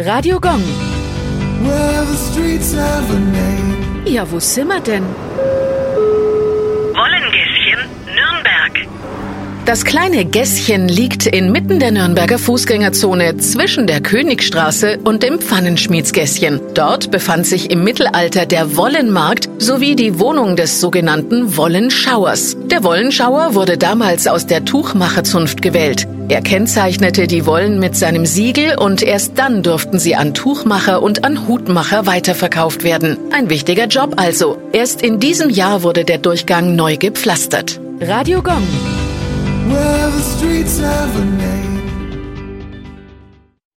Radio Gong. Ja, wo sind wir denn? Wollengässchen, Nürnberg. Das kleine Gässchen liegt inmitten der Nürnberger Fußgängerzone zwischen der Königstraße und dem Pfannenschmiedsgässchen. Dort befand sich im Mittelalter der Wollenmarkt sowie die Wohnung des sogenannten Wollenschauers. Der Wollenschauer wurde damals aus der Tuchmacherzunft gewählt. Er kennzeichnete die Wollen mit seinem Siegel und erst dann durften sie an Tuchmacher und an Hutmacher weiterverkauft werden. Ein wichtiger Job also. Erst in diesem Jahr wurde der Durchgang neu gepflastert. Radio Gong. Well,